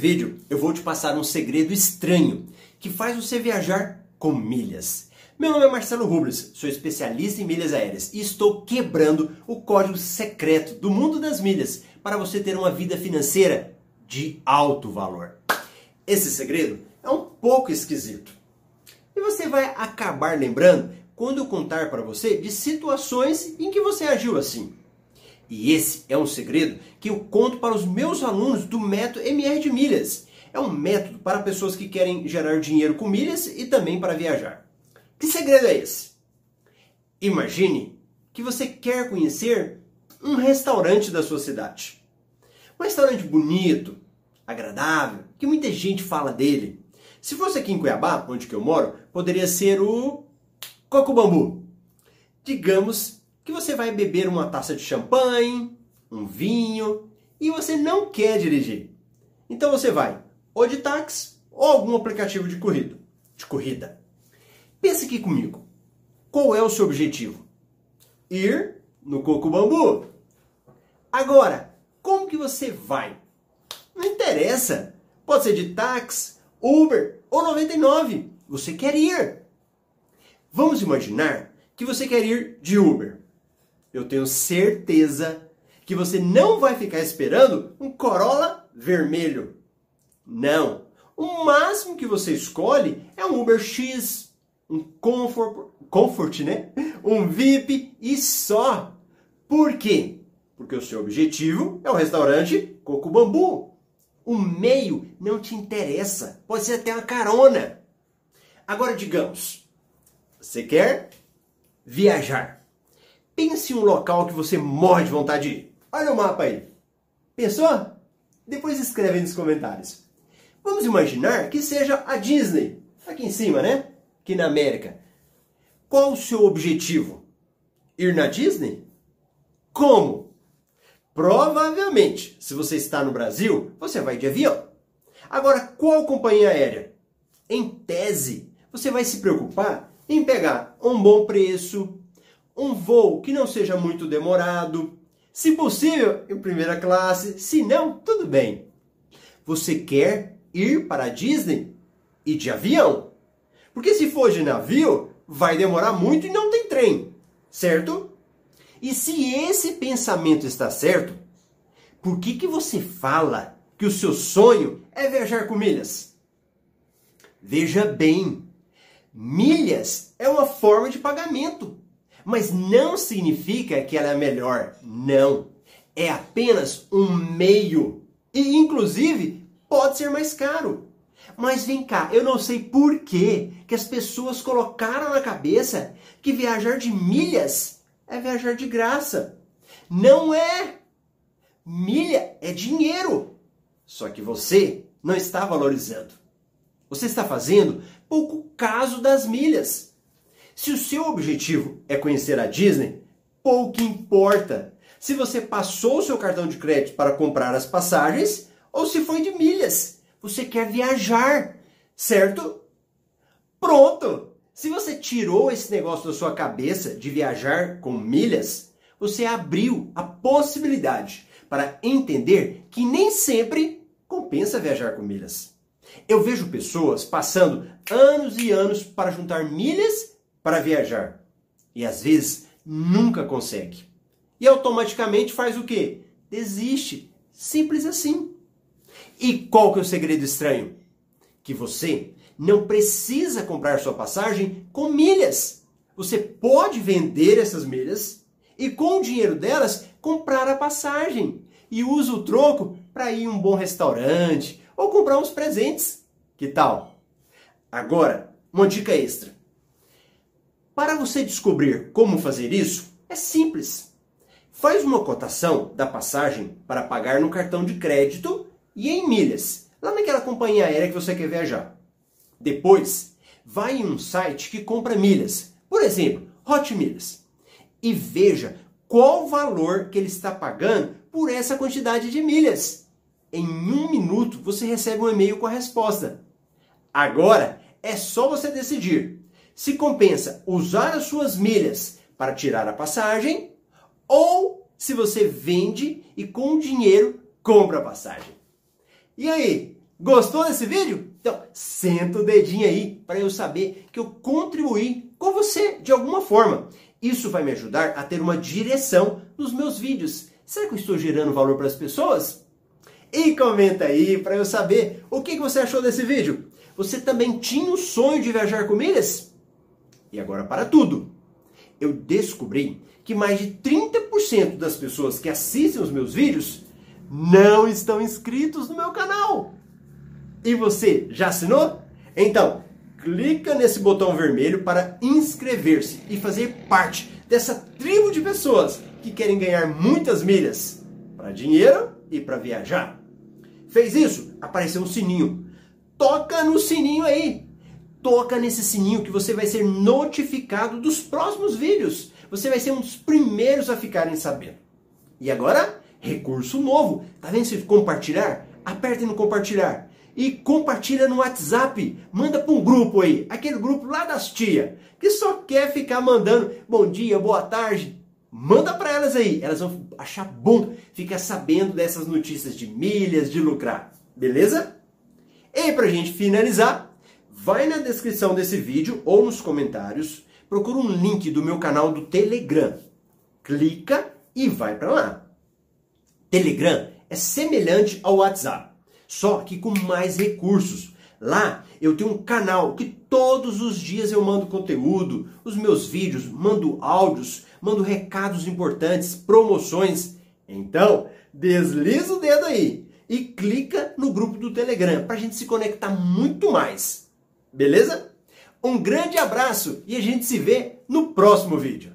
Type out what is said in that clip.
vídeo eu vou te passar um segredo estranho que faz você viajar com milhas. Meu nome é Marcelo Rubles, sou especialista em milhas aéreas e estou quebrando o código secreto do mundo das milhas para você ter uma vida financeira de alto valor. Esse segredo é um pouco esquisito. E você vai acabar lembrando quando eu contar para você de situações em que você agiu assim. E esse é um segredo que eu conto para os meus alunos do método MR de milhas. É um método para pessoas que querem gerar dinheiro com milhas e também para viajar. Que segredo é esse? Imagine que você quer conhecer um restaurante da sua cidade. Um restaurante bonito, agradável, que muita gente fala dele. Se fosse aqui em Cuiabá, onde eu moro, poderia ser o Coco Bambu. Digamos que você vai beber uma taça de champanhe, um vinho e você não quer dirigir. Então você vai ou de táxi ou algum aplicativo de corrida. De corrida. Pense aqui comigo. Qual é o seu objetivo? Ir no Coco Bambu. Agora, como que você vai? Não interessa. Pode ser de táxi, Uber ou 99. Você quer ir. Vamos imaginar que você quer ir de Uber eu tenho certeza que você não vai ficar esperando um Corolla vermelho. Não. O máximo que você escolhe é um Uber X, um Comfort, Comfort, né? Um VIP e só. Por quê? Porque o seu objetivo é o restaurante Coco Bambu. O meio não te interessa. Pode ser até uma carona. Agora digamos, você quer viajar. Pense em um local que você morre de vontade de ir. Olha o mapa aí. Pensou? Depois escreve aí nos comentários. Vamos imaginar que seja a Disney, aqui em cima, né? Aqui na América. Qual o seu objetivo? Ir na Disney? Como? Provavelmente, se você está no Brasil, você vai de avião. Agora, qual companhia aérea? Em tese, você vai se preocupar em pegar um bom preço, um voo que não seja muito demorado, se possível, em primeira classe, se não, tudo bem. Você quer ir para a Disney e de avião. Porque se for de navio, vai demorar muito e não tem trem, certo? E se esse pensamento está certo, por que, que você fala que o seu sonho é viajar com milhas? Veja bem, milhas é uma forma de pagamento. Mas não significa que ela é melhor. Não. É apenas um meio. E, inclusive, pode ser mais caro. Mas vem cá, eu não sei por que que as pessoas colocaram na cabeça que viajar de milhas é viajar de graça. Não é. Milha é dinheiro. Só que você não está valorizando. Você está fazendo pouco caso das milhas. Se o seu objetivo é conhecer a Disney, pouco importa se você passou o seu cartão de crédito para comprar as passagens ou se foi de milhas. Você quer viajar, certo? Pronto! Se você tirou esse negócio da sua cabeça de viajar com milhas, você abriu a possibilidade para entender que nem sempre compensa viajar com milhas. Eu vejo pessoas passando anos e anos para juntar milhas para viajar e às vezes nunca consegue. E automaticamente faz o quê? Desiste. Simples assim. E qual que é o segredo estranho? Que você não precisa comprar sua passagem com milhas. Você pode vender essas milhas e com o dinheiro delas comprar a passagem e usa o troco para ir em um bom restaurante ou comprar uns presentes. Que tal? Agora, uma dica extra. Para você descobrir como fazer isso, é simples. Faz uma cotação da passagem para pagar no cartão de crédito e em milhas, lá naquela companhia aérea que você quer viajar. Depois, vai em um site que compra milhas, por exemplo, Hot Milhas, e veja qual valor que ele está pagando por essa quantidade de milhas. Em um minuto você recebe um e-mail com a resposta. Agora é só você decidir se compensa usar as suas milhas para tirar a passagem ou se você vende e com o dinheiro compra a passagem. E aí, Gostou desse vídeo? Então, senta o dedinho aí para eu saber que eu contribuí com você de alguma forma. Isso vai me ajudar a ter uma direção nos meus vídeos. Será que eu estou gerando valor para as pessoas? E comenta aí para eu saber o que você achou desse vídeo. Você também tinha o sonho de viajar com milhas? E agora para tudo. Eu descobri que mais de 30% das pessoas que assistem os meus vídeos não estão inscritos no meu canal. E você já assinou? Então, clica nesse botão vermelho para inscrever-se e fazer parte dessa tribo de pessoas que querem ganhar muitas milhas para dinheiro e para viajar. Fez isso? Apareceu um sininho. Toca no sininho aí. Toca nesse sininho que você vai ser notificado dos próximos vídeos. Você vai ser um dos primeiros a ficarem sabendo. E agora, recurso novo. Tá vendo se compartilhar? Aperte no compartilhar e compartilha no WhatsApp. Manda para um grupo aí, aquele grupo lá das tia, que só quer ficar mandando bom dia, boa tarde. Manda para elas aí, elas vão achar bom ficar sabendo dessas notícias de milhas, de lucrar. Beleza? E para gente finalizar, vai na descrição desse vídeo ou nos comentários, procura um link do meu canal do Telegram. Clica e vai para lá. Telegram é semelhante ao WhatsApp só que com mais recursos. Lá eu tenho um canal que todos os dias eu mando conteúdo, os meus vídeos, mando áudios, mando recados importantes, promoções. Então, desliza o dedo aí e clica no grupo do Telegram para a gente se conectar muito mais. Beleza? Um grande abraço e a gente se vê no próximo vídeo.